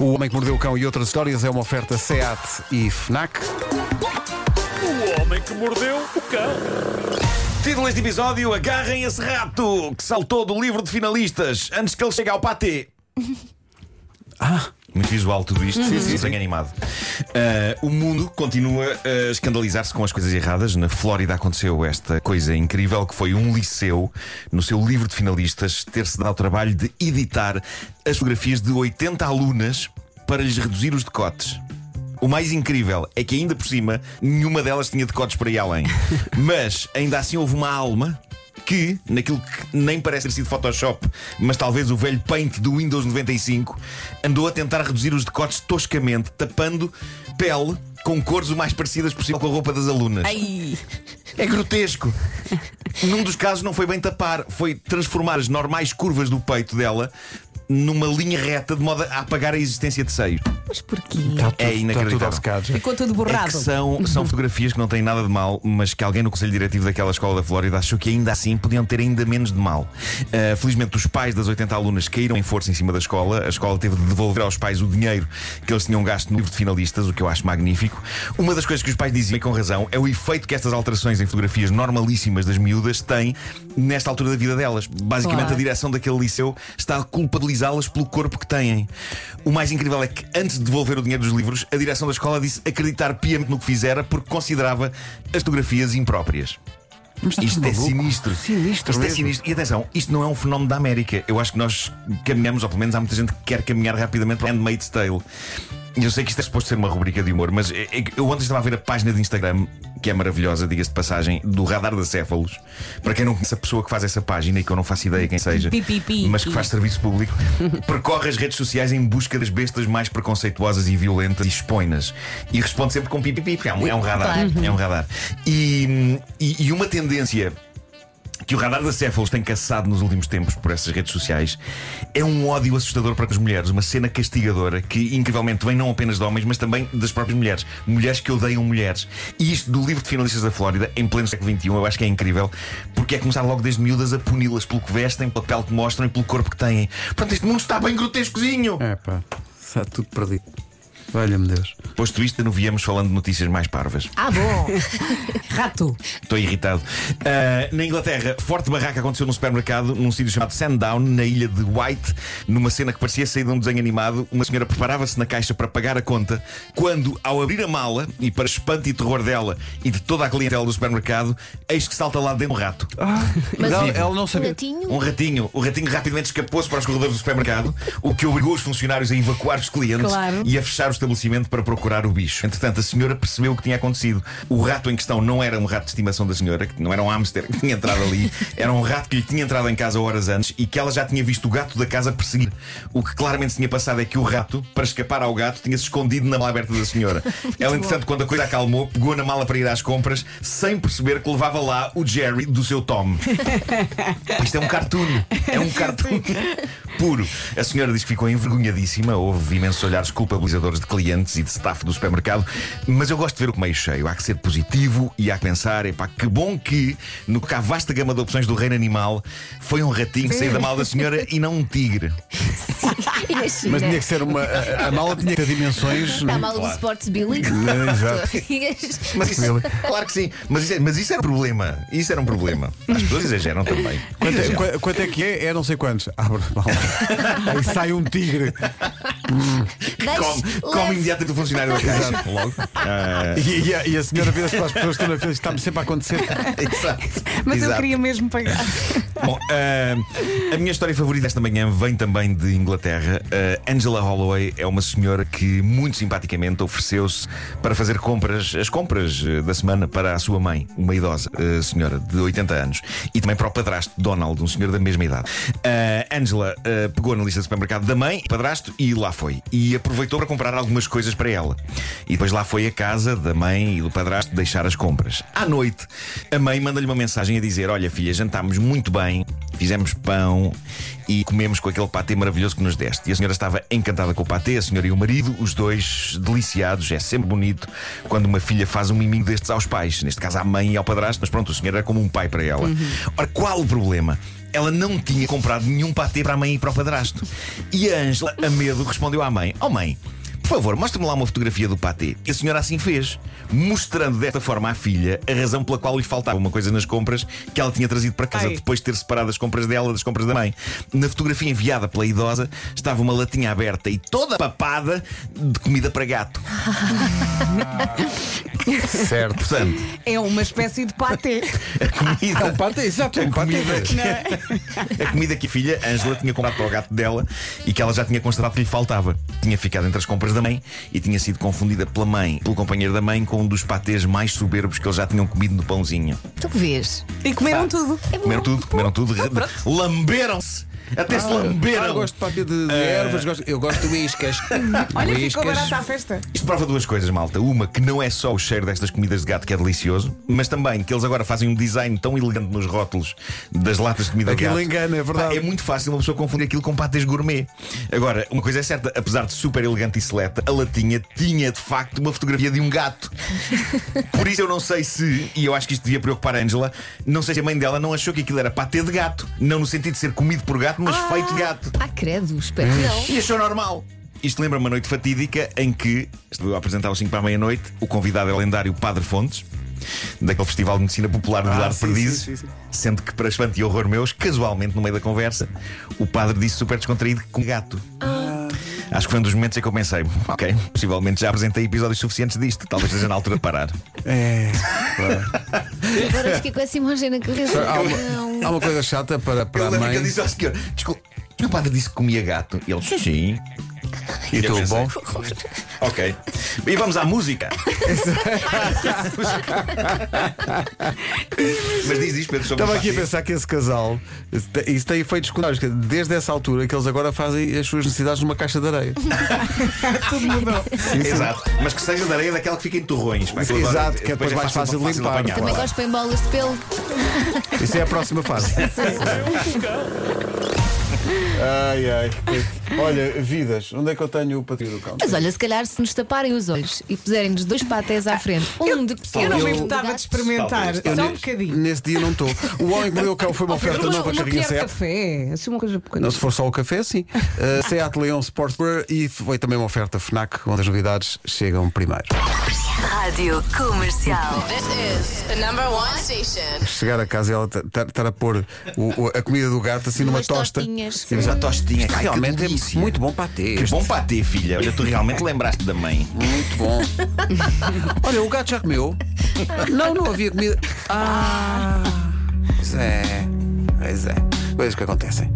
O Homem que Mordeu o Cão e outras histórias é uma oferta SEAT e FNAC. O homem que mordeu o cão. Título deste episódio: Agarrem esse rato que saltou do livro de finalistas antes que ele chegue ao patê. Ah, muito visual tudo isto, sim, sim, desenho animado. Ah, o mundo continua a escandalizar-se com as coisas erradas. Na Flórida aconteceu esta coisa incrível que foi um liceu, no seu livro de finalistas, ter-se dado ao trabalho de editar as fotografias de 80 alunas para lhes reduzir os decotes. O mais incrível é que, ainda por cima, nenhuma delas tinha decotes por aí além. Mas, ainda assim, houve uma alma que, naquilo que nem parece ter sido Photoshop, mas talvez o velho Paint do Windows 95, andou a tentar reduzir os decotes toscamente, tapando pele com cores o mais parecidas possível com a roupa das alunas. Ai, É grotesco. Num dos casos não foi bem tapar, foi transformar as normais curvas do peito dela numa linha reta de modo a apagar a existência de seios. Mas porquê? Está tudo, É está inacreditável. tudo obcecado. já. Ficou tudo É que borrado. são, são fotografias que não têm nada de mal, mas que alguém no Conselho Diretivo daquela escola da Flórida achou que ainda assim podiam ter ainda menos de mal. Uh, felizmente, os pais das 80 alunas caíram em força em cima da escola. A escola teve de devolver aos pais o dinheiro que eles tinham gasto no livro de finalistas, o que eu acho magnífico. Uma das coisas que os pais diziam, e com razão, é o efeito que estas alterações em fotografias normalíssimas das miúdas têm nesta altura da vida delas. Basicamente, Claro. a direção daquele liceu está a culpabilizá-las pelo corpo que têm. O mais incrível é que, antes de devolver o dinheiro dos livros, a direção da escola disse acreditar piamente no que fizera porque considerava as fotografias impróprias. Mas Isto é sinistro. Sinistro Isto é mesmo. sinistro. E atenção, isto não é um fenómeno da América. Eu acho que nós caminhamos, ou pelo menos há muita gente que quer caminhar rapidamente para Handmaid's Tale. Eu sei que isto é suposto ser uma rubrica de humor, mas é- é eu ontem estava a ver a página de Instagram, que é maravilhosa, diga-se de passagem, do Radar da Céfalos. Para quem não conhece a pessoa que faz essa página e que eu não faço ideia quem seja, mas que faz serviço público, percorre as redes sociais em busca das bestas mais preconceituosas e violentas e expõe-nas. E responde sempre com pipi, porque é um, é radar. É um radar. E, e uma tendência que o radar da Céfalos tem caçado nos últimos tempos por essas redes sociais é um ódio assustador para as mulheres, uma cena castigadora que incrivelmente vem não apenas de homens, mas também das próprias mulheres. Mulheres que odeiam mulheres. E isto do livro de finalistas da Flórida, em pleno século XXI, eu acho que é incrível, porque é começar logo desde miúdas a puni-las pelo que vestem, pela pele que mostram e pelo corpo que têm. Portanto, este mundo está bem grotescozinho. É pá, está tudo perdido. Olha-me Deus. Posto isto, não viemos falando de notícias mais parvas. Ah, bom. Rato. Estou irritado. Ah, na Inglaterra, forte barraca aconteceu num supermercado, num sítio chamado Sandown, na ilha de White, numa cena que parecia sair de um desenho animado. Uma senhora preparava-se na caixa para pagar a conta, quando, ao abrir a mala, e para espanto e terror dela e de toda a clientela do supermercado, eis que salta lá de dentro um rato. Mas ela, ela não sabia. Ratinho? Um ratinho. O ratinho rapidamente escapou-se para os corredores do supermercado, o que obrigou os funcionários a evacuar os clientes Claro. e a fechar o estabelecimento para procurar o bicho. Entretanto, a senhora percebeu o que tinha acontecido. O rato em questão não era um rato de estimação da senhora, que não era um hamster que tinha entrado ali, era um rato que lhe tinha entrado em casa horas antes e que ela já tinha visto o gato da casa perseguir. O que claramente se tinha passado é que o rato, para escapar ao gato, tinha-se escondido na mala aberta da senhora. ela, entretanto, quando a coisa acalmou, pegou na mala para ir às compras, sem perceber que levava lá o Jerry do seu Tom. Isto é um cartoon. É um cartoon puro. A senhora diz que ficou envergonhadíssima. Houve imensos olhares culpabilizadores de clientes e de staff do supermercado. Mas eu gosto de ver o que meio cheio. Há que ser positivo e há que pensar: epá, que bom que, no que há vasta gama de opções do reino animal, foi um ratinho sair da mala da senhora e não um tigre. E na China? Mas tinha que ser uma. A, a mala tinha que ter dimensões. Está mal do Sports Billy? É, exato. Mas isso, claro que sim. Mas isso, é- mas isso era um problema. Isso era um problema. As pessoas exageram também. Quanto é, Exageram. qua- quanto é que é? É não sei quantos. Abre a mala. Aí sai um tigre. Come, come imediatamente o funcionário da caixa. Logo. Ah, E, e a, e a senhora vira-se para as pessoas que estão na fila. Está-me sempre a acontecer. exato. Mas eu Exato. queria mesmo pagar. Bom, ah, a minha história favorita esta manhã vem também de Inglaterra. Ah, Angela Holloway é uma senhora que, muito simpaticamente, ofereceu-se para fazer compras, as compras eh, da semana para a sua mãe, uma idosa eh, senhora de 80 anos, e também para o padrasto Donald, um senhor da mesma idade. Angela pegou na lista de supermercado da mãe, padrasto, e lá foi. E aproveitou para comprar algumas coisas para ela. E depois lá foi a casa da mãe e do padrasto deixar as compras. À noite, a mãe manda-lhe uma mensagem a dizer: Olha, filha, jantámos muito bem, fizemos pão e comemos com aquele patê maravilhoso que nos deste. E a senhora estava encantada com o patê, a senhora e o marido, os dois deliciados. É sempre bonito quando uma filha faz um miminho destes aos pais, neste caso à mãe e ao padrasto, mas pronto, o senhor era como um pai para ela. Ora, qual o problema? Ela não tinha comprado nenhum patê para a mãe e para o padrasto. E a Ângela, a medo, respondeu à mãe: Oh mãe, por favor, mostre-me lá uma fotografia do patê. E a senhora assim fez, mostrando desta forma à filha a razão pela qual lhe faltava uma coisa nas compras que ela tinha trazido para casa Ai. depois de ter separado as compras dela das compras da mãe. Na fotografia enviada pela idosa estava uma latinha aberta e toda papada de comida para gato. Certo. Portanto, É uma espécie de patê. a comida. É um patê, exato, é um A patê. comida, a comida que a filha, Ângela, tinha comprado para o gato dela e que ela já tinha constatado que lhe faltava. Tinha ficado entre as compras da mãe e tinha sido confundida pela mãe, pelo companheiro da mãe, com um dos patês mais soberbos que eles já tinham comido no pãozinho. Tu que vês? E comeram tudo. É. Comeram tudo, comeram tudo, lamberam-se. Até se Ah, lamberam. eu gosto de patê de, de ervas, gosto- eu gosto de uíscas. Olha, ficou barata à festa. Isto prova duas coisas, malta. Uma, que não é só o cheiro destas comidas de gato que é delicioso, mas também que eles agora fazem um design tão elegante nos rótulos das latas de comida Aquilo de gato. engana, é verdade. Pá, é muito fácil uma pessoa confundir aquilo com pâtés gourmet. Agora, uma coisa é certa, apesar de super elegante e seleta, a latinha tinha de facto uma fotografia de um gato. Por isso eu não sei se, e eu acho que isto devia preocupar a Angela, não sei se a mãe dela não achou que aquilo era patê de gato. Não no sentido de ser comido por gato, mas feito de gato. Ah, credo, espero que não. E achou normal. Isto lembra uma noite fatídica em que estou a apresentar o 5 para a meia-noite. O convidado é o lendário Padre Fontes, daquele Festival de Medicina Popular do Ah, Lar de sim, Perdizes. sim, sim, sim. Sendo que, para espanto e horror meus, casualmente no meio da conversa, o padre disse super descontraído com gato. Acho que foi um dos momentos em que eu pensei, ok, possivelmente já apresentei episódios suficientes disto, talvez seja na altura de parar. É. Agora fiquei com essa imagem na cabeça. Há uma, Não. há uma coisa chata para, para a lembro mãe. disse ao senhor, desculpe, o padre disse que comia gato. E ele, sim, sim. E tu, bom? Ok. E vamos à música. Mas diz isto, Pedro, sobre Estava aqui a pensar que esse casal, isso tem efeitos secundários, que desde essa altura que eles agora fazem as suas necessidades numa caixa de areia. Tudo mudou. Exato. Mas que seja de areia daquela que fica em torrões. pá, Exato, adoro. que é depois mais fácil de limpar. apanhar. Também gosto em bolas de pelo. Isso é a próxima fase. ai, ai. Olha, vidas, onde é que eu tenho o patio do cão? Mas olha, se calhar se nos taparem os olhos e puserem-nos dois patés à frente, um de Eu não me Eu- importava de experimentar. Talvez. Só um bocadinho. Nesse dia não estou. O Homem que Mordeu o Cão foi uma oferta Uma, nova uma carrinha Seat. café. Assim uma coisa pequena. Não, se for só o café, sim. Uh, Seat Leon Sportswear e foi também uma oferta FNAC, onde as novidades chegam primeiro. Rádio Comercial. This is the number one station. Chegar a casa e ela estar a pôr o- o- a comida do gato assim numa Umas tosta. tostinhas. Sim, Já tostinha. Ai, que Realmente é delícia. muito bom patê. Que bom patê, filha. Olha, tu realmente lembraste da mãe. Muito bom. Olha, o gato já comeu? Não, não havia comida. Ah, pois é. Pois é. Coisas que acontecem.